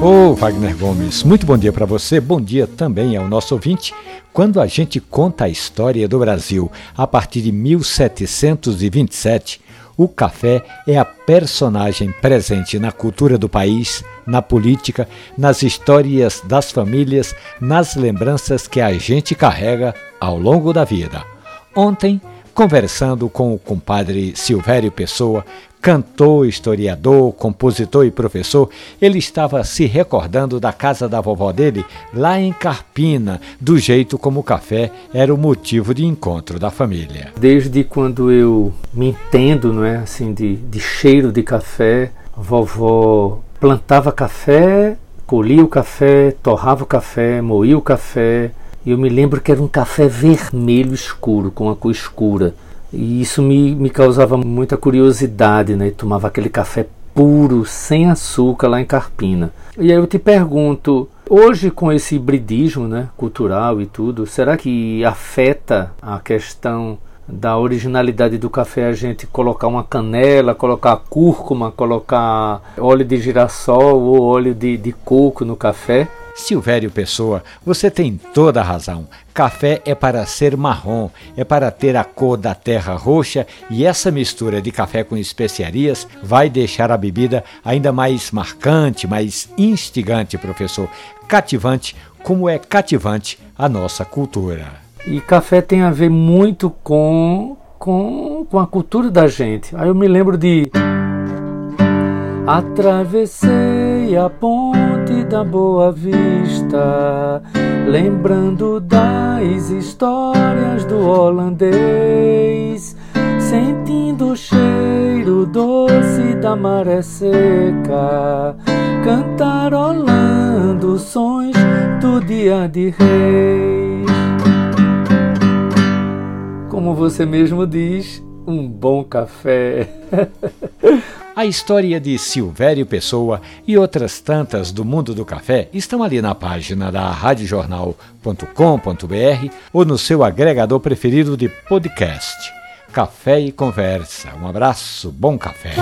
Ô oh, Wagner Gomes, muito bom dia para você, bom dia também ao nosso ouvinte. Quando a gente conta a história do Brasil a partir de 1727, o café é a personagem presente na cultura do país, na política, nas histórias das famílias, nas lembranças que a gente carrega ao longo da vida. Ontem, conversando com o compadre Silvério Pessoa, Cantor, historiador, compositor e professor, ele estava se recordando da casa da vovó dele, lá em Carpina, do jeito como o café era o motivo de encontro da família. Desde quando eu me entendo, não é, assim, de, de cheiro de café, vovó plantava café, colhia o café, torrava o café, moía o café, eu me lembro que era um café vermelho escuro, com a cor escura. E isso me, me causava muita curiosidade, né? tomava aquele café puro, sem açúcar lá em Carpina. E aí eu te pergunto, hoje com esse hibridismo né, cultural e tudo, será que afeta a questão da originalidade do café a gente colocar uma canela, colocar cúrcuma, colocar óleo de girassol ou óleo de, de coco no café? Silvério Pessoa, você tem toda a razão. Café é para ser marrom, é para ter a cor da terra roxa e essa mistura de café com especiarias vai deixar a bebida ainda mais marcante, mais instigante, professor. Cativante, como é cativante a nossa cultura. E café tem a ver muito com, com, com a cultura da gente. Aí eu me lembro de. Atravessei a ponte da Boa Vista, lembrando das histórias do holandês, sentindo o cheiro doce da maré seca, cantarolando sons do dia de reis. Como você mesmo diz, um bom café. A história de Silvério Pessoa e outras tantas do mundo do café estão ali na página da radiojornal.com.br ou no seu agregador preferido de podcast. Café e Conversa. Um abraço, bom café.